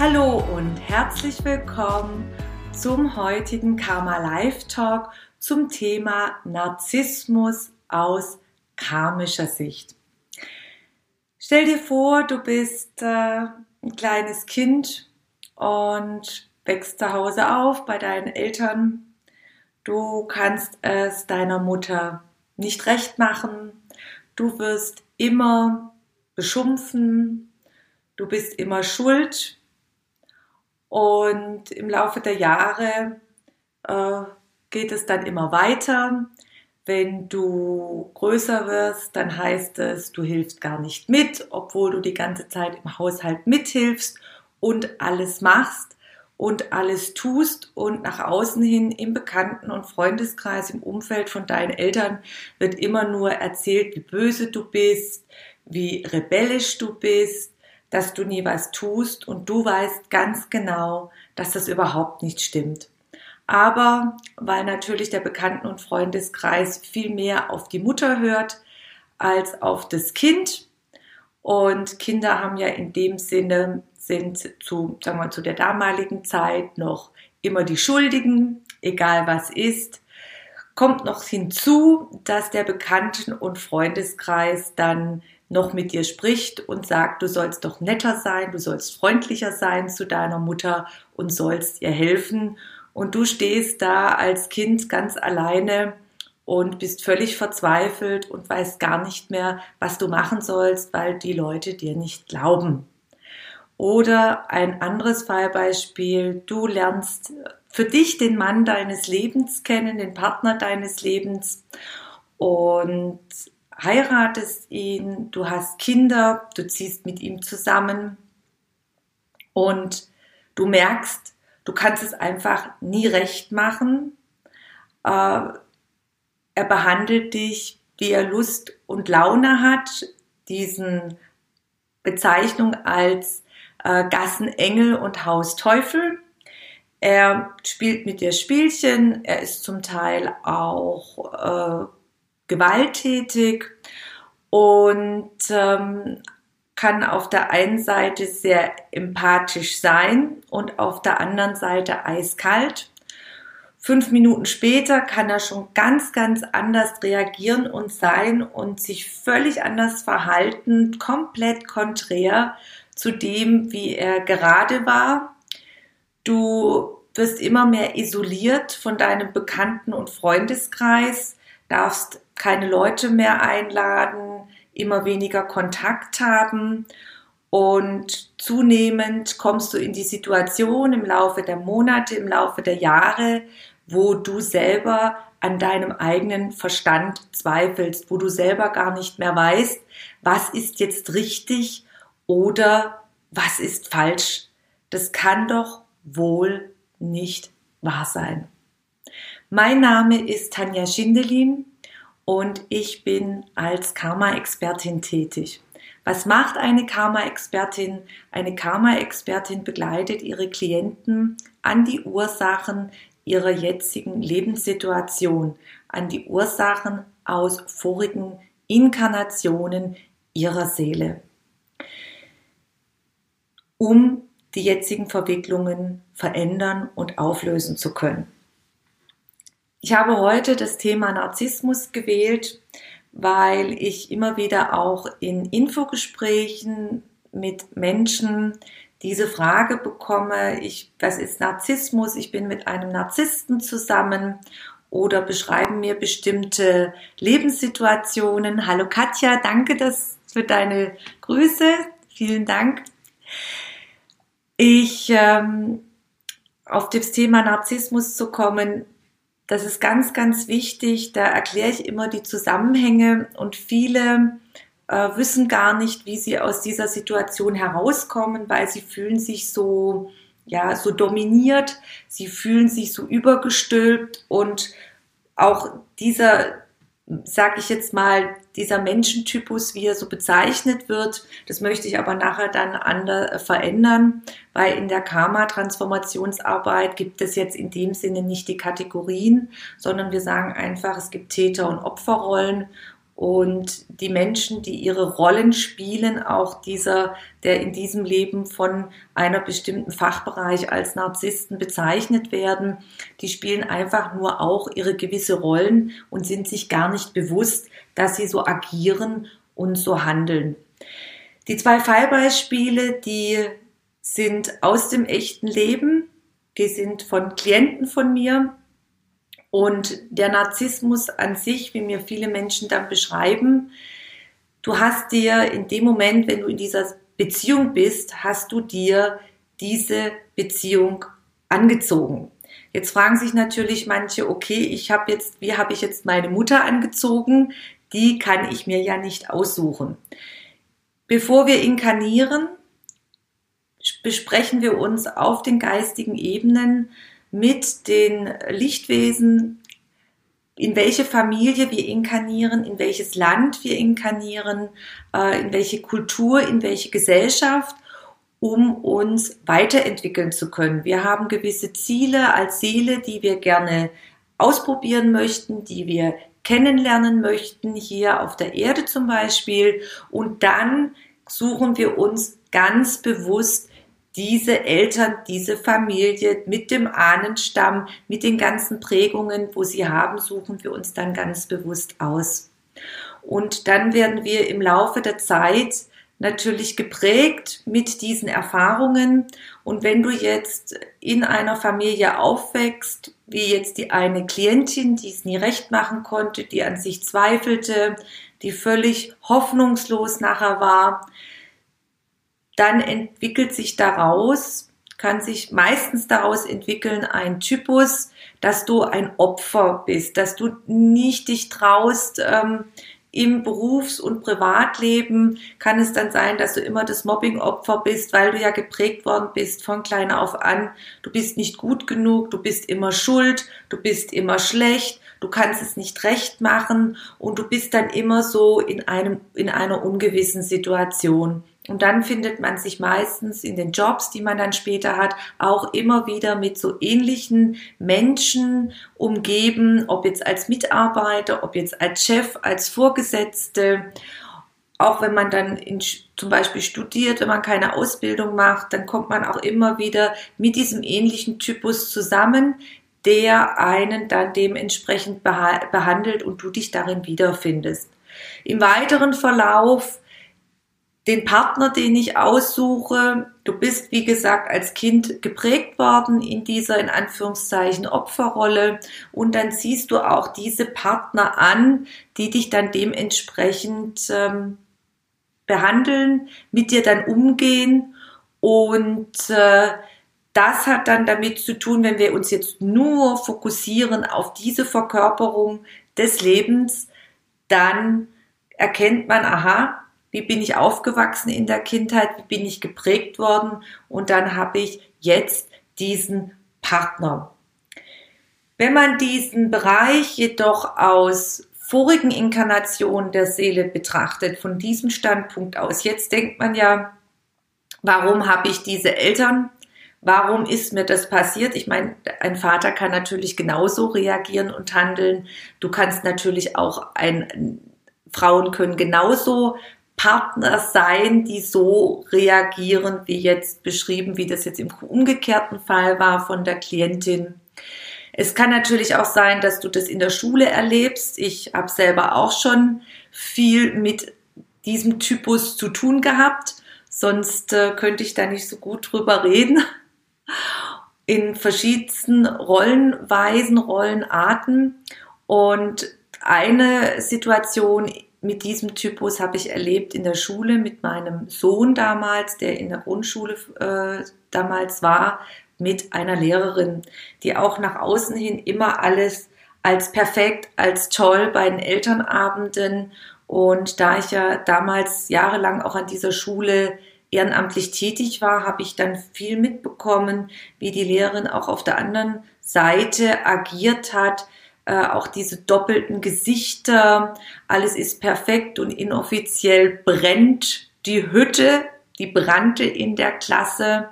Hallo und herzlich willkommen zum heutigen Karma Live Talk zum Thema Narzissmus aus karmischer Sicht. Stell dir vor, du bist äh, ein kleines Kind und wächst zu Hause auf bei deinen Eltern. Du kannst es deiner Mutter nicht recht machen. Du wirst immer beschumpfen. Du bist immer schuld und im Laufe der Jahre äh, geht es dann immer weiter. Wenn du größer wirst, dann heißt es, du hilfst gar nicht mit, obwohl du die ganze Zeit im Haushalt mithilfst und alles machst und alles tust und nach außen hin im Bekannten- und Freundeskreis, im Umfeld von deinen Eltern wird immer nur erzählt, wie böse du bist, wie rebellisch du bist, dass du nie was tust und du weißt ganz genau, dass das überhaupt nicht stimmt. Aber weil natürlich der Bekannten- und Freundeskreis viel mehr auf die Mutter hört als auf das Kind und Kinder haben ja in dem Sinne sind zu, sagen wir, zu der damaligen Zeit noch immer die Schuldigen, egal was ist, kommt noch hinzu, dass der Bekannten- und Freundeskreis dann noch mit dir spricht und sagt, du sollst doch netter sein, du sollst freundlicher sein zu deiner Mutter und sollst ihr helfen. Und du stehst da als Kind ganz alleine und bist völlig verzweifelt und weißt gar nicht mehr, was du machen sollst, weil die Leute dir nicht glauben. Oder ein anderes Fallbeispiel, du lernst für dich den Mann deines Lebens kennen, den Partner deines Lebens und heiratest ihn, du hast Kinder, du ziehst mit ihm zusammen und du merkst, du kannst es einfach nie recht machen. Äh, er behandelt dich, wie er Lust und Laune hat, diesen Bezeichnung als äh, Gassenengel und Hausteufel. Er spielt mit dir Spielchen, er ist zum Teil auch äh, gewalttätig und ähm, kann auf der einen Seite sehr empathisch sein und auf der anderen Seite eiskalt. Fünf Minuten später kann er schon ganz, ganz anders reagieren und sein und sich völlig anders verhalten, komplett konträr zu dem, wie er gerade war. Du wirst immer mehr isoliert von deinem Bekannten- und Freundeskreis, darfst keine Leute mehr einladen, immer weniger Kontakt haben und zunehmend kommst du in die Situation im Laufe der Monate, im Laufe der Jahre, wo du selber an deinem eigenen Verstand zweifelst, wo du selber gar nicht mehr weißt, was ist jetzt richtig oder was ist falsch. Das kann doch wohl nicht wahr sein. Mein Name ist Tanja Schindelin und ich bin als Karma-Expertin tätig. Was macht eine Karma-Expertin? Eine Karma-Expertin begleitet ihre Klienten an die Ursachen ihrer jetzigen Lebenssituation, an die Ursachen aus vorigen Inkarnationen ihrer Seele, um die jetzigen Verwicklungen verändern und auflösen zu können. Ich habe heute das Thema Narzissmus gewählt, weil ich immer wieder auch in Infogesprächen mit Menschen diese Frage bekomme, ich, was ist Narzissmus? Ich bin mit einem Narzissten zusammen oder beschreiben mir bestimmte Lebenssituationen. Hallo Katja, danke das für deine Grüße. Vielen Dank. Ich ähm, auf das Thema Narzissmus zu kommen, das ist ganz, ganz wichtig. Da erkläre ich immer die Zusammenhänge und viele äh, wissen gar nicht, wie sie aus dieser Situation herauskommen, weil sie fühlen sich so, ja, so dominiert, sie fühlen sich so übergestülpt und auch dieser, sag ich jetzt mal, dieser Menschentypus, wie er so bezeichnet wird, das möchte ich aber nachher dann ander, äh, verändern, weil in der Karma-Transformationsarbeit gibt es jetzt in dem Sinne nicht die Kategorien, sondern wir sagen einfach, es gibt Täter- und Opferrollen und die Menschen, die ihre Rollen spielen, auch dieser, der in diesem Leben von einer bestimmten Fachbereich als Narzissten bezeichnet werden, die spielen einfach nur auch ihre gewisse Rollen und sind sich gar nicht bewusst, dass sie so agieren und so handeln. Die zwei Fallbeispiele, die sind aus dem echten Leben, die sind von Klienten von mir, und der Narzissmus an sich, wie mir viele Menschen dann beschreiben, du hast dir in dem Moment, wenn du in dieser Beziehung bist, hast du dir diese Beziehung angezogen. Jetzt fragen sich natürlich manche, okay, ich habe jetzt, wie habe ich jetzt meine Mutter angezogen? Die kann ich mir ja nicht aussuchen. Bevor wir inkarnieren, besprechen wir uns auf den geistigen Ebenen, mit den Lichtwesen, in welche Familie wir inkarnieren, in welches Land wir inkarnieren, äh, in welche Kultur, in welche Gesellschaft, um uns weiterentwickeln zu können. Wir haben gewisse Ziele als Seele, die wir gerne ausprobieren möchten, die wir kennenlernen möchten, hier auf der Erde zum Beispiel. Und dann suchen wir uns ganz bewusst diese Eltern, diese Familie mit dem Ahnenstamm, mit den ganzen Prägungen, wo sie haben, suchen wir uns dann ganz bewusst aus. Und dann werden wir im Laufe der Zeit natürlich geprägt mit diesen Erfahrungen. Und wenn du jetzt in einer Familie aufwächst, wie jetzt die eine Klientin, die es nie recht machen konnte, die an sich zweifelte, die völlig hoffnungslos nachher war, dann entwickelt sich daraus, kann sich meistens daraus entwickeln ein Typus, dass du ein Opfer bist, dass du nicht dich traust, ähm, im Berufs- und Privatleben kann es dann sein, dass du immer das Mobbing-Opfer bist, weil du ja geprägt worden bist von klein auf an. Du bist nicht gut genug, du bist immer schuld, du bist immer schlecht, du kannst es nicht recht machen und du bist dann immer so in einem, in einer ungewissen Situation. Und dann findet man sich meistens in den Jobs, die man dann später hat, auch immer wieder mit so ähnlichen Menschen umgeben, ob jetzt als Mitarbeiter, ob jetzt als Chef, als Vorgesetzte. Auch wenn man dann in, zum Beispiel studiert, wenn man keine Ausbildung macht, dann kommt man auch immer wieder mit diesem ähnlichen Typus zusammen, der einen dann dementsprechend behandelt und du dich darin wiederfindest. Im weiteren Verlauf den Partner, den ich aussuche. Du bist, wie gesagt, als Kind geprägt worden in dieser, in Anführungszeichen, Opferrolle. Und dann ziehst du auch diese Partner an, die dich dann dementsprechend ähm, behandeln, mit dir dann umgehen. Und äh, das hat dann damit zu tun, wenn wir uns jetzt nur fokussieren auf diese Verkörperung des Lebens, dann erkennt man, aha, wie bin ich aufgewachsen in der Kindheit, wie bin ich geprägt worden und dann habe ich jetzt diesen Partner. Wenn man diesen Bereich jedoch aus vorigen Inkarnationen der Seele betrachtet, von diesem Standpunkt aus, jetzt denkt man ja, warum habe ich diese Eltern? Warum ist mir das passiert? Ich meine, ein Vater kann natürlich genauso reagieren und handeln. Du kannst natürlich auch ein Frauen können genauso Partner sein, die so reagieren, wie jetzt beschrieben, wie das jetzt im umgekehrten Fall war von der Klientin. Es kann natürlich auch sein, dass du das in der Schule erlebst. Ich habe selber auch schon viel mit diesem Typus zu tun gehabt, sonst äh, könnte ich da nicht so gut drüber reden. In verschiedensten Rollenweisen, Rollenarten. Und eine Situation mit diesem Typus habe ich erlebt in der Schule mit meinem Sohn damals, der in der Grundschule äh, damals war, mit einer Lehrerin, die auch nach außen hin immer alles als perfekt, als toll bei den Elternabenden. Und da ich ja damals jahrelang auch an dieser Schule ehrenamtlich tätig war, habe ich dann viel mitbekommen, wie die Lehrerin auch auf der anderen Seite agiert hat, äh, auch diese doppelten Gesichter, alles ist perfekt und inoffiziell brennt die Hütte, die brannte in der Klasse.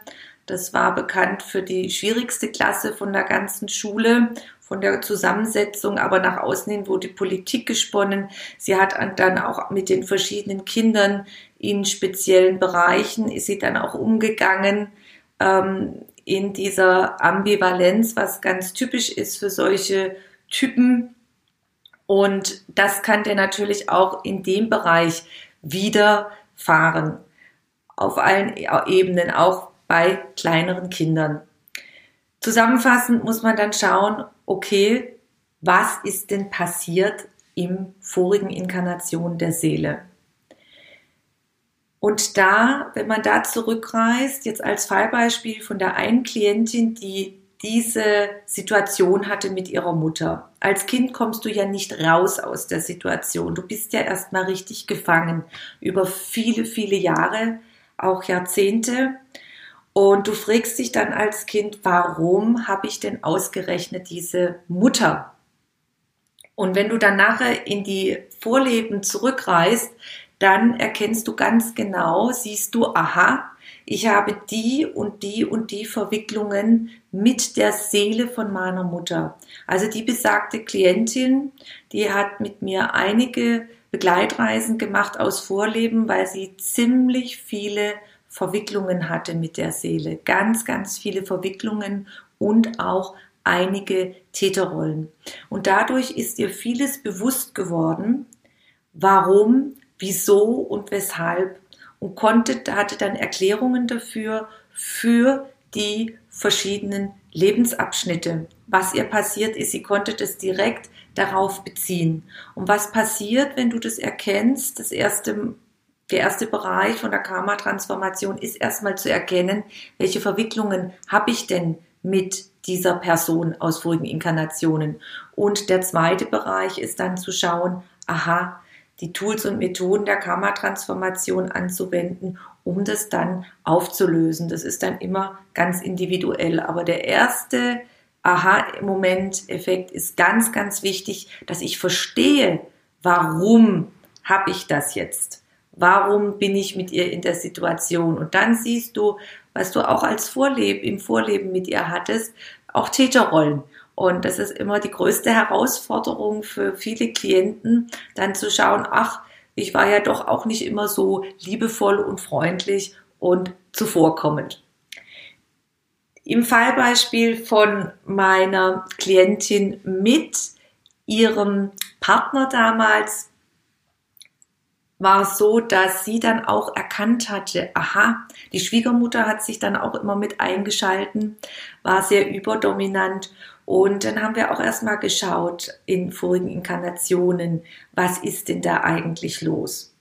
Das war bekannt für die schwierigste Klasse von der ganzen Schule, von der Zusammensetzung, aber nach außen hin wurde Politik gesponnen. Sie hat dann auch mit den verschiedenen Kindern in speziellen Bereichen, ist sie dann auch umgegangen ähm, in dieser Ambivalenz, was ganz typisch ist für solche Typen. Und das kann der natürlich auch in dem Bereich widerfahren. Auf allen Ebenen, auch bei kleineren Kindern. Zusammenfassend muss man dann schauen, okay, was ist denn passiert im vorigen Inkarnation der Seele? Und da, wenn man da zurückreist, jetzt als Fallbeispiel von der einen Klientin, die diese Situation hatte mit ihrer Mutter. Als Kind kommst du ja nicht raus aus der Situation. Du bist ja erstmal richtig gefangen über viele, viele Jahre, auch Jahrzehnte. Und du fragst dich dann als Kind, warum habe ich denn ausgerechnet diese Mutter? Und wenn du dann nachher in die Vorleben zurückreist, dann erkennst du ganz genau, siehst du, aha, ich habe die und die und die Verwicklungen mit der Seele von meiner Mutter. Also die besagte Klientin, die hat mit mir einige Begleitreisen gemacht aus Vorleben, weil sie ziemlich viele Verwicklungen hatte mit der Seele. Ganz, ganz viele Verwicklungen und auch einige Täterrollen. Und dadurch ist ihr vieles bewusst geworden, warum, wieso und weshalb und konnte, hatte dann Erklärungen dafür, für die verschiedenen Lebensabschnitte. Was ihr passiert ist, sie konnte das direkt darauf beziehen. Und was passiert, wenn du das erkennst? Das erste, der erste Bereich von der Karma-Transformation ist erstmal zu erkennen, welche Verwicklungen habe ich denn mit dieser Person aus vorigen Inkarnationen. Und der zweite Bereich ist dann zu schauen, aha, die Tools und Methoden der Karma-Transformation anzuwenden, um das dann aufzulösen. Das ist dann immer ganz individuell. Aber der erste Aha-Moment-Effekt ist ganz, ganz wichtig, dass ich verstehe, warum habe ich das jetzt? Warum bin ich mit ihr in der Situation? Und dann siehst du, was du auch als Vorleben, im Vorleben mit ihr hattest, auch Täterrollen. Und das ist immer die größte Herausforderung für viele Klienten, dann zu schauen, ach, ich war ja doch auch nicht immer so liebevoll und freundlich und zuvorkommend. Im Fallbeispiel von meiner Klientin mit ihrem Partner damals war es so, dass sie dann auch erkannt hatte, aha, die Schwiegermutter hat sich dann auch immer mit eingeschalten, war sehr überdominant und dann haben wir auch erstmal geschaut in vorigen Inkarnationen, was ist denn da eigentlich los?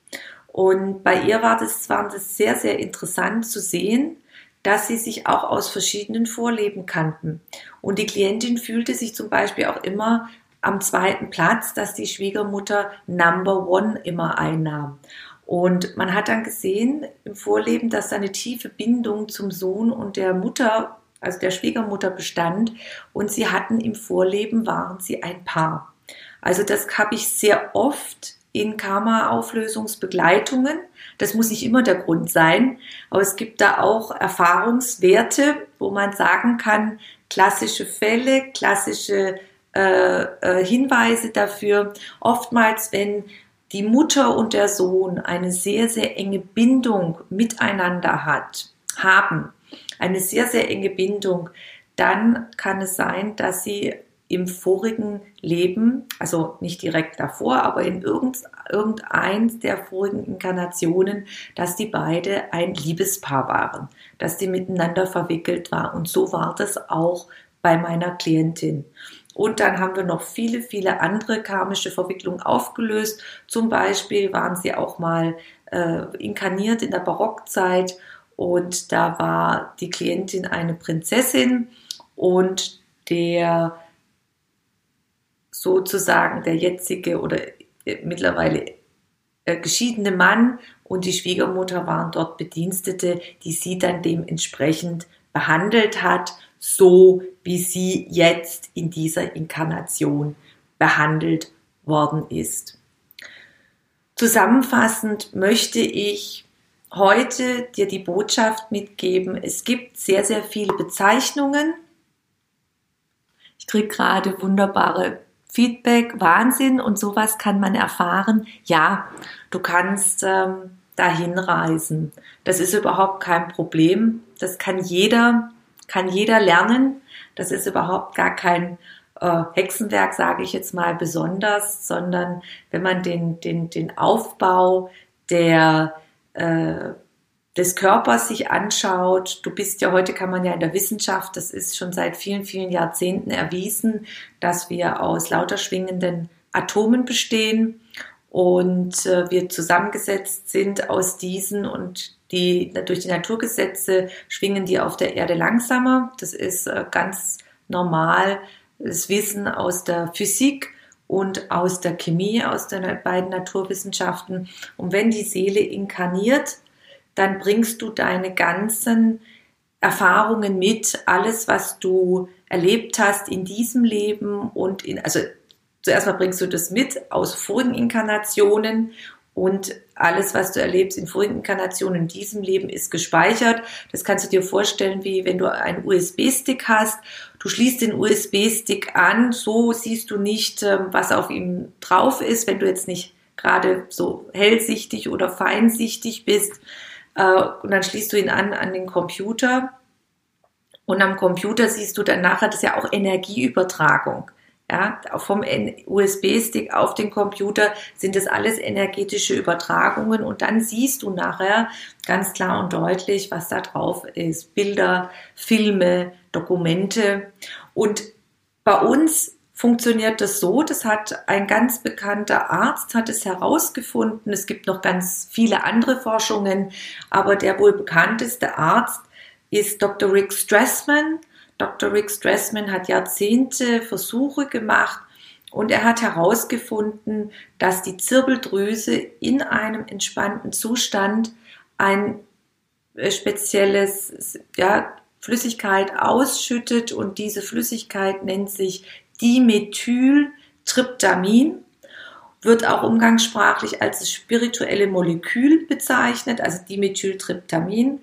Und bei ihr war das, war das sehr, sehr interessant zu sehen, dass sie sich auch aus verschiedenen Vorleben kannten. Und die Klientin fühlte sich zum Beispiel auch immer am zweiten Platz, dass die Schwiegermutter Number One immer einnahm. Und man hat dann gesehen im Vorleben, dass da eine tiefe Bindung zum Sohn und der Mutter also der Schwiegermutter bestand und sie hatten im Vorleben, waren sie ein Paar. Also das habe ich sehr oft in Karma-Auflösungsbegleitungen. Das muss nicht immer der Grund sein, aber es gibt da auch Erfahrungswerte, wo man sagen kann, klassische Fälle, klassische äh, äh, Hinweise dafür. Oftmals, wenn die Mutter und der Sohn eine sehr, sehr enge Bindung miteinander hat, haben, eine sehr, sehr enge Bindung, dann kann es sein, dass sie im vorigen Leben, also nicht direkt davor, aber in irgendeins der vorigen Inkarnationen, dass die beide ein Liebespaar waren, dass die miteinander verwickelt waren. Und so war das auch bei meiner Klientin. Und dann haben wir noch viele, viele andere karmische Verwicklungen aufgelöst. Zum Beispiel waren sie auch mal äh, inkarniert in der Barockzeit und da war die Klientin eine Prinzessin und der sozusagen der jetzige oder mittlerweile äh, geschiedene Mann und die Schwiegermutter waren dort Bedienstete, die sie dann dementsprechend behandelt hat, so wie sie jetzt in dieser Inkarnation behandelt worden ist. Zusammenfassend möchte ich heute dir die Botschaft mitgeben, es gibt sehr, sehr viele Bezeichnungen. Ich kriege gerade wunderbare Feedback, Wahnsinn und sowas kann man erfahren. Ja, du kannst ähm, dahin reisen. Das ist überhaupt kein Problem. Das kann jeder, kann jeder lernen. Das ist überhaupt gar kein äh, Hexenwerk, sage ich jetzt mal besonders, sondern wenn man den, den, den Aufbau der, äh, des Körpers sich anschaut, du bist ja heute, kann man ja in der Wissenschaft, das ist schon seit vielen, vielen Jahrzehnten erwiesen, dass wir aus lauter schwingenden Atomen bestehen und äh, wir zusammengesetzt sind aus diesen und die durch die Naturgesetze schwingen die auf der Erde langsamer. Das ist äh, ganz normal das Wissen aus der Physik und aus der Chemie, aus den beiden Naturwissenschaften. Und wenn die Seele inkarniert, dann bringst du deine ganzen Erfahrungen mit, alles, was du erlebt hast in diesem Leben und in, also zuerst mal bringst du das mit aus vorigen Inkarnationen und alles, was du erlebst in vorigen Inkarnationen in diesem Leben, ist gespeichert. Das kannst du dir vorstellen, wie wenn du einen USB-Stick hast. Du schließt den USB-Stick an, so siehst du nicht, ähm, was auf ihm drauf ist, wenn du jetzt nicht gerade so hellsichtig oder feinsichtig bist. Äh, und dann schließt du ihn an an den Computer. Und am Computer siehst du dann nachher, das ist ja auch Energieübertragung ja, vom USB-Stick auf den Computer sind das alles energetische Übertragungen und dann siehst du nachher ganz klar und deutlich, was da drauf ist. Bilder, Filme, Dokumente und bei uns funktioniert das so, das hat ein ganz bekannter Arzt hat es herausgefunden. Es gibt noch ganz viele andere Forschungen, aber der wohl bekannteste Arzt ist Dr. Rick Strassman Dr. Rick Strassman hat Jahrzehnte Versuche gemacht und er hat herausgefunden, dass die Zirbeldrüse in einem entspannten Zustand ein äh, spezielles ja, Flüssigkeit ausschüttet und diese Flüssigkeit nennt sich Dimethyltryptamin, wird auch umgangssprachlich als das spirituelle Molekül bezeichnet, also Dimethyltryptamin.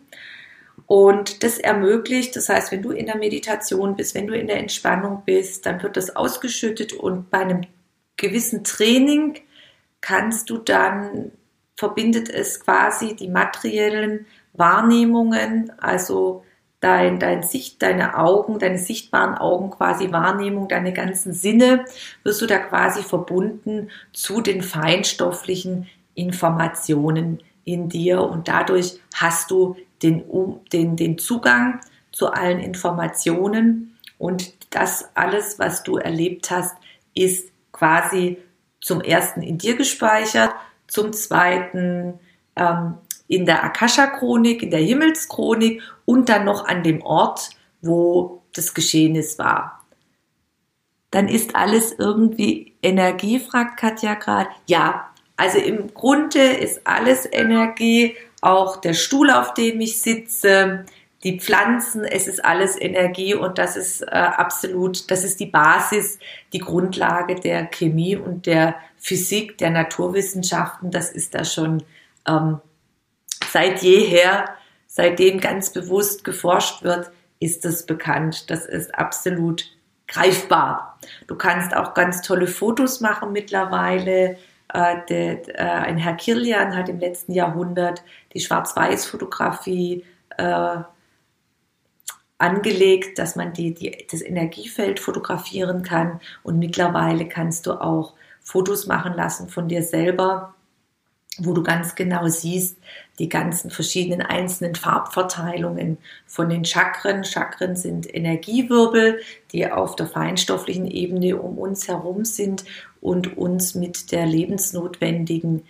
Und das ermöglicht, das heißt, wenn du in der Meditation bist, wenn du in der Entspannung bist, dann wird das ausgeschüttet und bei einem gewissen Training kannst du dann, verbindet es quasi die materiellen Wahrnehmungen, also dein, dein Sicht, deine Augen, deine sichtbaren Augen quasi Wahrnehmung, deine ganzen Sinne, wirst du da quasi verbunden zu den feinstofflichen Informationen in dir. Und dadurch hast du den, den, den Zugang zu allen Informationen. Und das alles, was du erlebt hast, ist quasi zum ersten in dir gespeichert, zum zweiten ähm, in der Akasha-Chronik, in der Himmelschronik und dann noch an dem Ort, wo das Geschehnis war. Dann ist alles irgendwie Energie, fragt Katja gerade. Ja, also im Grunde ist alles Energie, auch der Stuhl, auf dem ich sitze, die Pflanzen, es ist alles Energie und das ist äh, absolut, das ist die Basis, die Grundlage der Chemie und der Physik, der Naturwissenschaften. Das ist da schon ähm, seit jeher, seitdem ganz bewusst geforscht wird, ist das bekannt. Das ist absolut greifbar. Du kannst auch ganz tolle Fotos machen mittlerweile äh, der, äh, ein Herr Kirlian hat im letzten Jahrhundert die Schwarz-Weiß-Fotografie äh, angelegt, dass man die, die, das Energiefeld fotografieren kann. Und mittlerweile kannst du auch Fotos machen lassen von dir selber, wo du ganz genau siehst, die ganzen verschiedenen einzelnen Farbverteilungen von den Chakren. Chakren sind Energiewirbel, die auf der feinstofflichen Ebene um uns herum sind und uns mit der lebensnotwendigen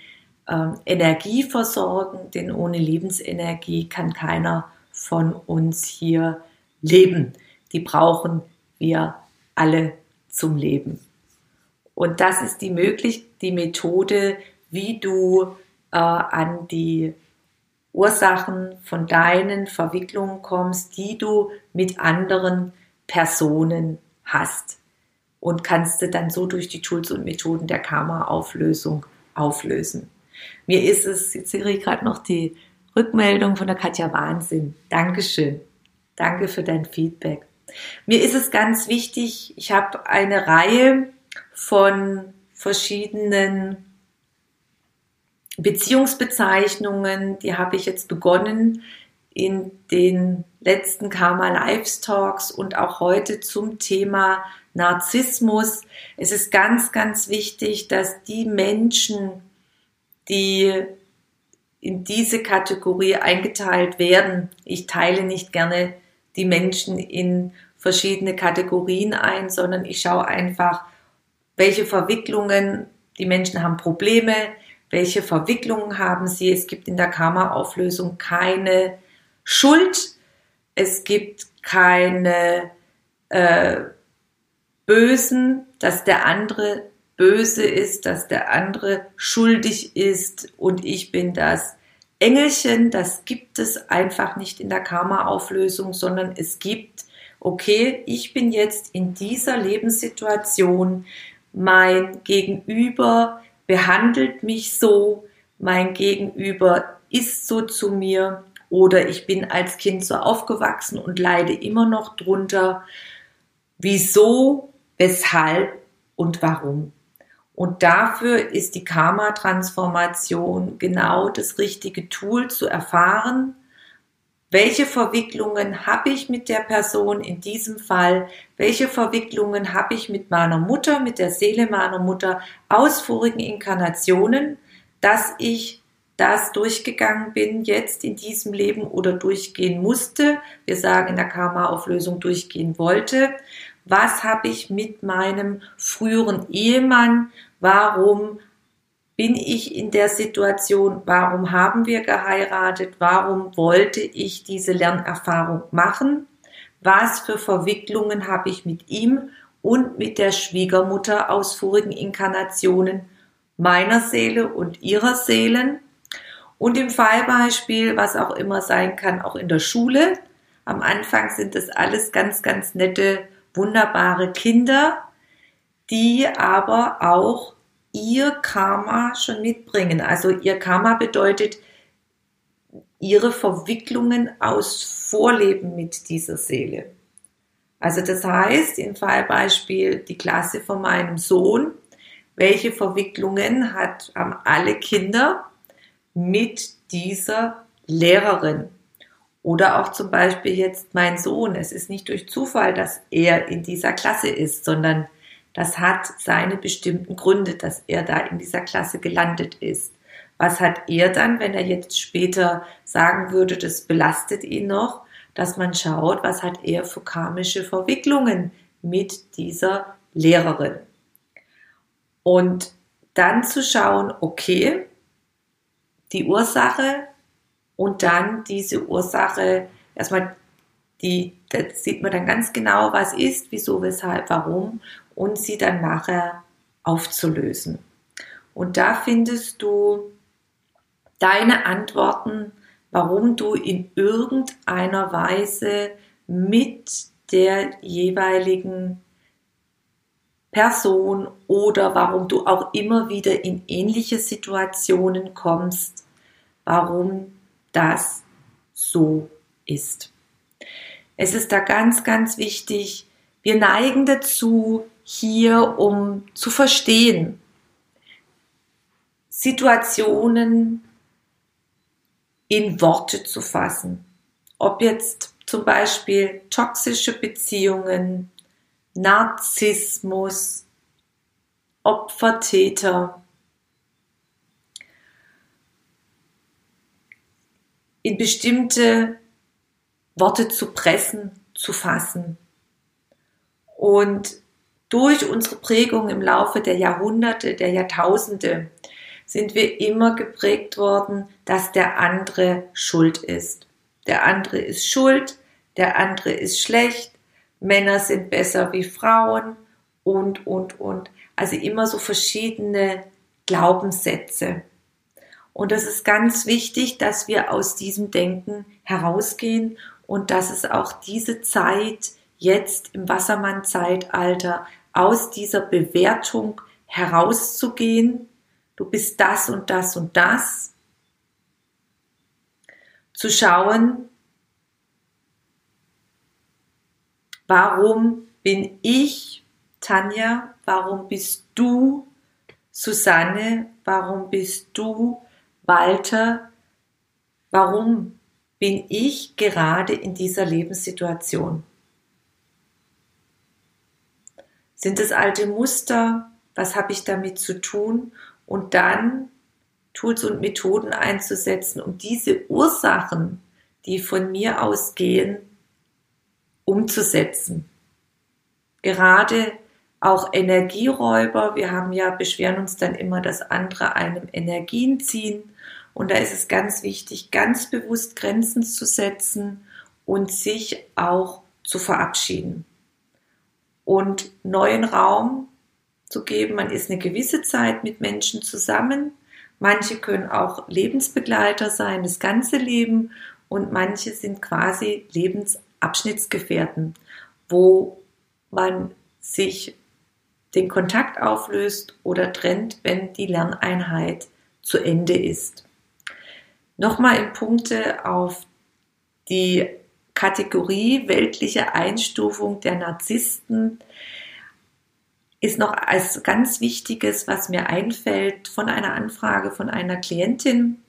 äh, Energie versorgen, denn ohne Lebensenergie kann keiner von uns hier leben. Die brauchen wir alle zum Leben. Und das ist die möglich die Methode, wie du äh, an die Ursachen von deinen Verwicklungen kommst, die du mit anderen Personen hast. Und kannst du dann so durch die Tools und Methoden der Karma-Auflösung auflösen. Mir ist es, jetzt sehe ich gerade noch die Rückmeldung von der Katja Wahnsinn. Dankeschön. Danke für dein Feedback. Mir ist es ganz wichtig, ich habe eine Reihe von verschiedenen Beziehungsbezeichnungen, die habe ich jetzt begonnen in den letzten Karma Lives Talks und auch heute zum Thema Narzissmus. Es ist ganz, ganz wichtig, dass die Menschen, die in diese Kategorie eingeteilt werden, ich teile nicht gerne die Menschen in verschiedene Kategorien ein, sondern ich schaue einfach, welche Verwicklungen, die Menschen haben Probleme, welche Verwicklungen haben sie. Es gibt in der Karma-Auflösung keine Schuld, es gibt keine äh, Bösen, dass der andere böse ist, dass der andere schuldig ist. Und ich bin das Engelchen, das gibt es einfach nicht in der Karma-Auflösung, sondern es gibt, okay, ich bin jetzt in dieser Lebenssituation, mein Gegenüber behandelt mich so, mein Gegenüber ist so zu mir oder ich bin als Kind so aufgewachsen und leide immer noch drunter. Wieso, weshalb und warum? Und dafür ist die Karma-Transformation genau das richtige Tool zu erfahren, welche Verwicklungen habe ich mit der Person in diesem Fall, welche Verwicklungen habe ich mit meiner Mutter, mit der Seele meiner Mutter aus vorigen Inkarnationen, dass ich das durchgegangen bin jetzt in diesem Leben oder durchgehen musste. Wir sagen in der Karma-Auflösung durchgehen wollte. Was habe ich mit meinem früheren Ehemann? Warum bin ich in der Situation? Warum haben wir geheiratet? Warum wollte ich diese Lernerfahrung machen? Was für Verwicklungen habe ich mit ihm und mit der Schwiegermutter aus vorigen Inkarnationen meiner Seele und ihrer Seelen? Und im Fallbeispiel, was auch immer sein kann, auch in der Schule. Am Anfang sind das alles ganz, ganz nette wunderbare Kinder, die aber auch ihr Karma schon mitbringen. Also ihr Karma bedeutet ihre Verwicklungen aus Vorleben mit dieser Seele. Also das heißt, im Fallbeispiel die Klasse von meinem Sohn, welche Verwicklungen hat, haben alle Kinder mit dieser Lehrerin? Oder auch zum Beispiel jetzt mein Sohn. Es ist nicht durch Zufall, dass er in dieser Klasse ist, sondern das hat seine bestimmten Gründe, dass er da in dieser Klasse gelandet ist. Was hat er dann, wenn er jetzt später sagen würde, das belastet ihn noch, dass man schaut, was hat er für karmische Verwicklungen mit dieser Lehrerin. Und dann zu schauen, okay, die Ursache und dann diese Ursache erstmal die, da sieht man dann ganz genau, was ist, wieso, weshalb, warum und sie dann nachher aufzulösen. Und da findest du deine Antworten, warum du in irgendeiner Weise mit der jeweiligen Person oder warum du auch immer wieder in ähnliche Situationen kommst, warum das so ist. Es ist da ganz, ganz wichtig, wir neigen dazu, hier um zu verstehen, Situationen in Worte zu fassen. Ob jetzt zum Beispiel toxische Beziehungen, Narzissmus, Opfer-Täter, in bestimmte Worte zu pressen, zu fassen. Und durch unsere Prägung im Laufe der Jahrhunderte, der Jahrtausende sind wir immer geprägt worden, dass der andere schuld ist. Der andere ist schuld, der andere ist schlecht, Männer sind besser wie Frauen und, und, und. Also immer so verschiedene Glaubenssätze. Und es ist ganz wichtig, dass wir aus diesem Denken herausgehen und dass es auch diese Zeit jetzt im Wassermann-Zeitalter aus dieser Bewertung herauszugehen. Du bist das und das und das. Zu schauen, warum bin ich Tanja, warum bist du Susanne, warum bist du Walter, warum bin ich gerade in dieser Lebenssituation? Sind es alte Muster? Was habe ich damit zu tun? Und dann Tools und Methoden einzusetzen, um diese Ursachen, die von mir ausgehen, umzusetzen. Gerade auch Energieräuber. Wir haben ja, beschweren uns dann immer, dass andere einem Energien ziehen. Und da ist es ganz wichtig, ganz bewusst Grenzen zu setzen und sich auch zu verabschieden. Und neuen Raum zu geben. Man ist eine gewisse Zeit mit Menschen zusammen. Manche können auch Lebensbegleiter sein, das ganze Leben. Und manche sind quasi Lebensabschnittsgefährten, wo man sich den Kontakt auflöst oder trennt, wenn die Lerneinheit zu Ende ist. Nochmal in Punkte auf die Kategorie weltliche Einstufung der Narzissten ist noch als ganz wichtiges, was mir einfällt, von einer Anfrage von einer Klientin,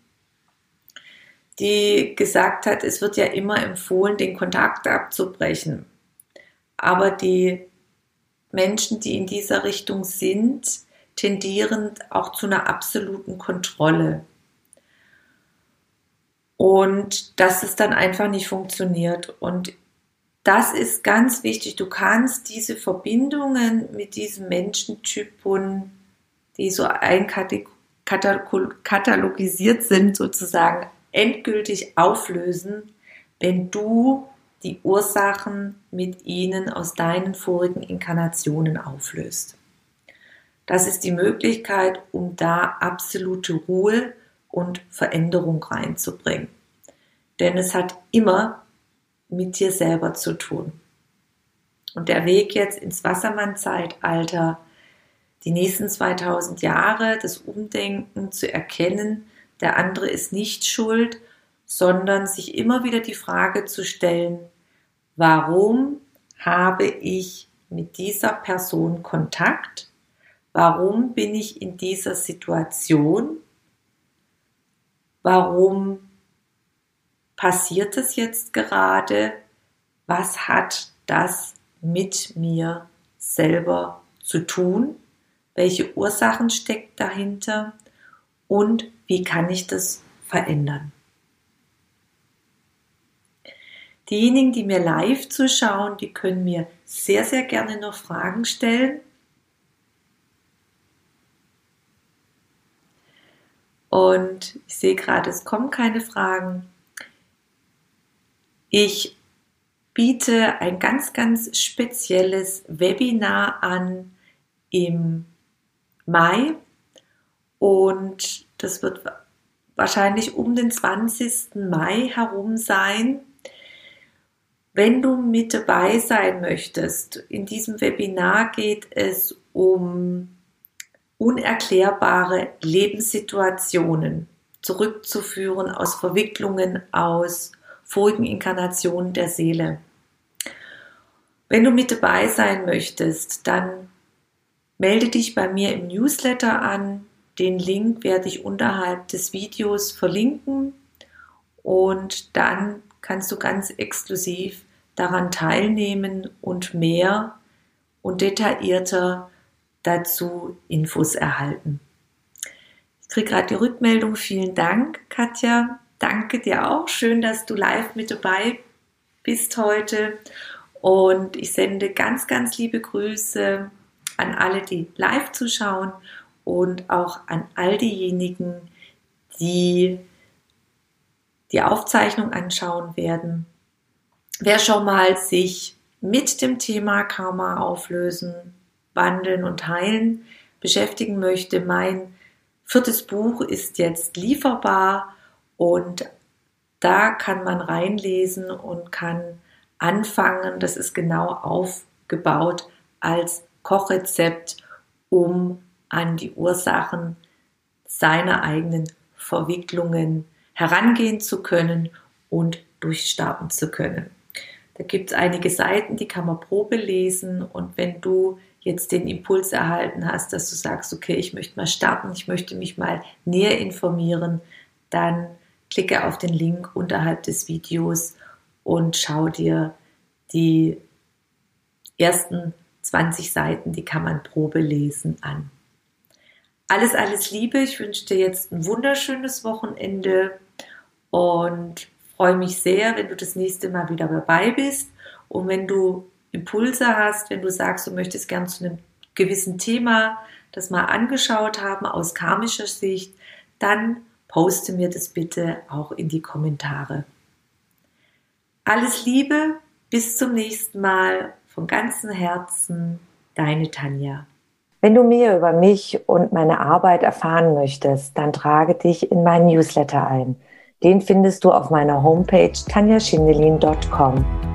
die gesagt hat, es wird ja immer empfohlen, den Kontakt abzubrechen. Aber die Menschen, die in dieser Richtung sind, tendieren auch zu einer absoluten Kontrolle. Und dass es dann einfach nicht funktioniert. Und das ist ganz wichtig. Du kannst diese Verbindungen mit diesem Menschentypen, die so einkatalogisiert sind, sozusagen endgültig auflösen, wenn du die Ursachen mit ihnen aus deinen vorigen Inkarnationen auflöst. Das ist die Möglichkeit, um da absolute Ruhe und Veränderung reinzubringen. Denn es hat immer mit dir selber zu tun. Und der Weg jetzt ins Wassermann-Zeitalter, die nächsten 2000 Jahre, das Umdenken zu erkennen, der andere ist nicht schuld, sondern sich immer wieder die Frage zu stellen, warum habe ich mit dieser Person Kontakt? Warum bin ich in dieser Situation? Warum passiert es jetzt gerade? Was hat das mit mir selber zu tun? Welche Ursachen steckt dahinter? Und wie kann ich das verändern? Diejenigen, die mir live zuschauen, die können mir sehr, sehr gerne noch Fragen stellen. Und ich sehe gerade, es kommen keine Fragen. Ich biete ein ganz, ganz spezielles Webinar an im Mai und das wird wahrscheinlich um den 20. Mai herum sein. Wenn du mit dabei sein möchtest, in diesem Webinar geht es um unerklärbare Lebenssituationen zurückzuführen aus Verwicklungen aus vorigen Inkarnationen der Seele. Wenn du mit dabei sein möchtest, dann melde dich bei mir im Newsletter an. Den Link werde ich unterhalb des Videos verlinken und dann kannst du ganz exklusiv daran teilnehmen und mehr und detaillierter dazu Infos erhalten. Ich kriege gerade die Rückmeldung. Vielen Dank, Katja. Danke dir auch. Schön, dass du live mit dabei bist heute. Und ich sende ganz, ganz liebe Grüße an alle, die live zuschauen und auch an all diejenigen, die die Aufzeichnung anschauen werden Wer schon mal sich mit dem Thema Karma auflösen, wandeln und heilen beschäftigen möchte, mein viertes Buch ist jetzt lieferbar und da kann man reinlesen und kann anfangen. Das ist genau aufgebaut als Kochrezept, um an die Ursachen seiner eigenen Verwicklungen herangehen zu können und durchstarten zu können. Da gibt es einige Seiten, die kann man Probe lesen und wenn du jetzt den Impuls erhalten hast, dass du sagst, okay, ich möchte mal starten, ich möchte mich mal näher informieren, dann klicke auf den Link unterhalb des Videos und schau dir die ersten 20 Seiten, die kann man Probe lesen an. Alles, alles Liebe. Ich wünsche dir jetzt ein wunderschönes Wochenende und freue mich sehr, wenn du das nächste Mal wieder dabei bist und wenn du Impulse hast, wenn du sagst, du möchtest gern zu einem gewissen Thema das mal angeschaut haben aus karmischer Sicht, dann poste mir das bitte auch in die Kommentare. Alles Liebe, bis zum nächsten Mal von ganzem Herzen, deine Tanja. Wenn du mehr über mich und meine Arbeit erfahren möchtest, dann trage dich in meinen Newsletter ein. Den findest du auf meiner Homepage tanjaschindelin.com.